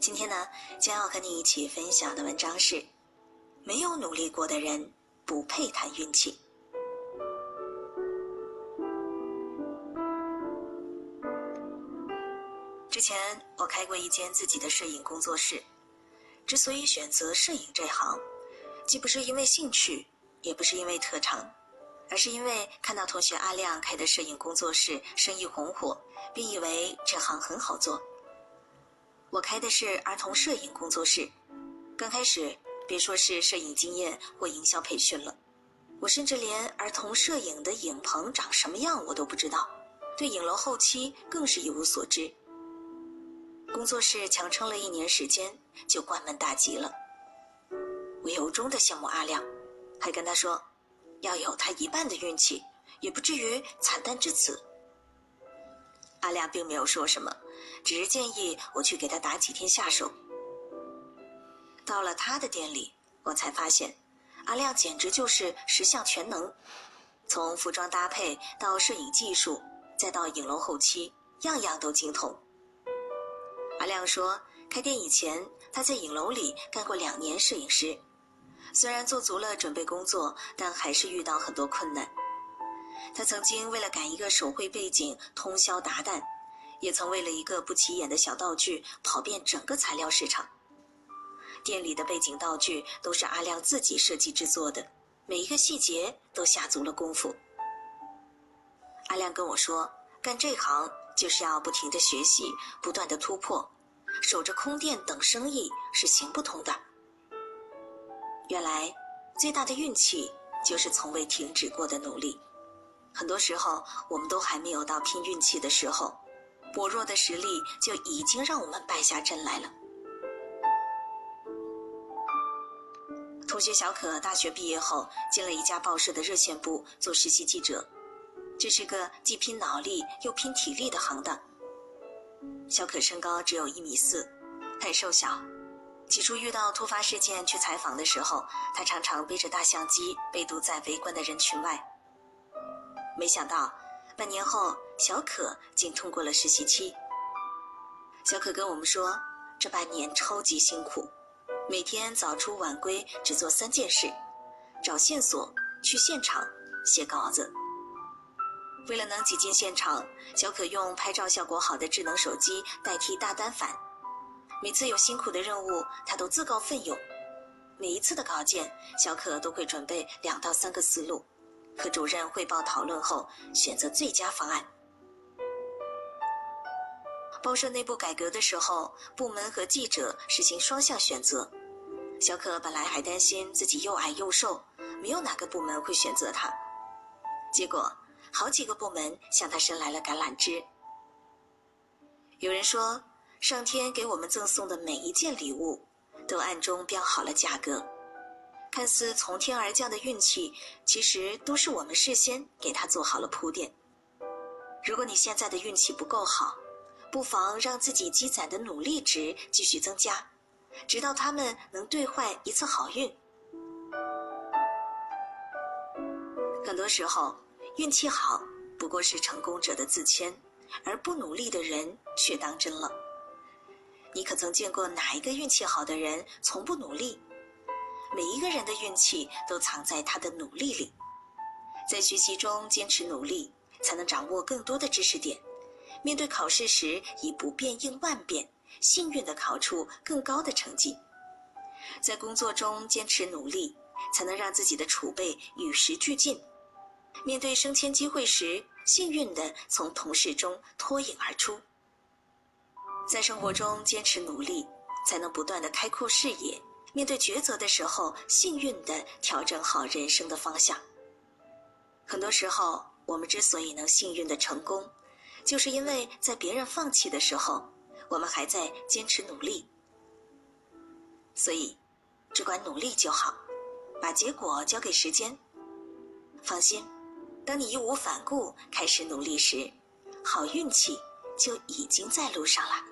今天呢，将要和你一起分享的文章是：没有努力过的人不配谈运气。之前我开过一间自己的摄影工作室，之所以选择摄影这行，既不是因为兴趣，也不是因为特长，而是因为看到同学阿亮开的摄影工作室生意红火，并以为这行很好做。我开的是儿童摄影工作室，刚开始别说是摄影经验或营销培训了，我甚至连儿童摄影的影棚长什么样我都不知道，对影楼后期更是一无所知。工作室强撑了一年时间就关门大吉了，我由衷的羡慕阿亮，还跟他说，要有他一半的运气，也不至于惨淡至此。阿亮并没有说什么，只是建议我去给他打几天下手。到了他的店里，我才发现，阿亮简直就是十项全能，从服装搭配到摄影技术，再到影楼后期，样样都精通。阿亮说，开店以前他在影楼里干过两年摄影师，虽然做足了准备工作，但还是遇到很多困难。他曾经为了赶一个手绘背景通宵达旦，也曾为了一个不起眼的小道具跑遍整个材料市场。店里的背景道具都是阿亮自己设计制作的，每一个细节都下足了功夫。阿亮跟我说，干这行就是要不停的学习，不断的突破，守着空店等生意是行不通的。原来，最大的运气就是从未停止过的努力。很多时候，我们都还没有到拼运气的时候，薄弱的实力就已经让我们败下阵来了。同学小可大学毕业后进了一家报社的热线部做实习记者，这是个既拼脑力又拼体力的行当。小可身高只有一米四，很瘦小。起初遇到突发事件去采访的时候，他常常背着大相机被堵在围观的人群外。没想到，半年后，小可竟通过了实习期。小可跟我们说，这半年超级辛苦，每天早出晚归，只做三件事：找线索、去现场、写稿子。为了能挤进现场，小可用拍照效果好的智能手机代替大单反。每次有辛苦的任务，他都自告奋勇。每一次的稿件，小可都会准备两到三个思路。和主任汇报讨论后，选择最佳方案。报社内部改革的时候，部门和记者实行双向选择。小可本来还担心自己又矮又瘦，没有哪个部门会选择他。结果，好几个部门向他伸来了橄榄枝。有人说，上天给我们赠送的每一件礼物，都暗中标好了价格。看似从天而降的运气，其实都是我们事先给他做好了铺垫。如果你现在的运气不够好，不妨让自己积攒的努力值继续增加，直到他们能兑换一次好运。很多时候，运气好不过是成功者的自谦，而不努力的人却当真了。你可曾见过哪一个运气好的人从不努力？每一个人的运气都藏在他的努力里，在学习中坚持努力，才能掌握更多的知识点。面对考试时，以不变应万变，幸运的考出更高的成绩。在工作中坚持努力，才能让自己的储备与时俱进。面对升迁机会时，幸运的从同事中脱颖而出。在生活中坚持努力，才能不断的开阔视野。面对抉择的时候，幸运的调整好人生的方向。很多时候，我们之所以能幸运的成功，就是因为在别人放弃的时候，我们还在坚持努力。所以，只管努力就好，把结果交给时间。放心，当你义无反顾开始努力时，好运气就已经在路上了。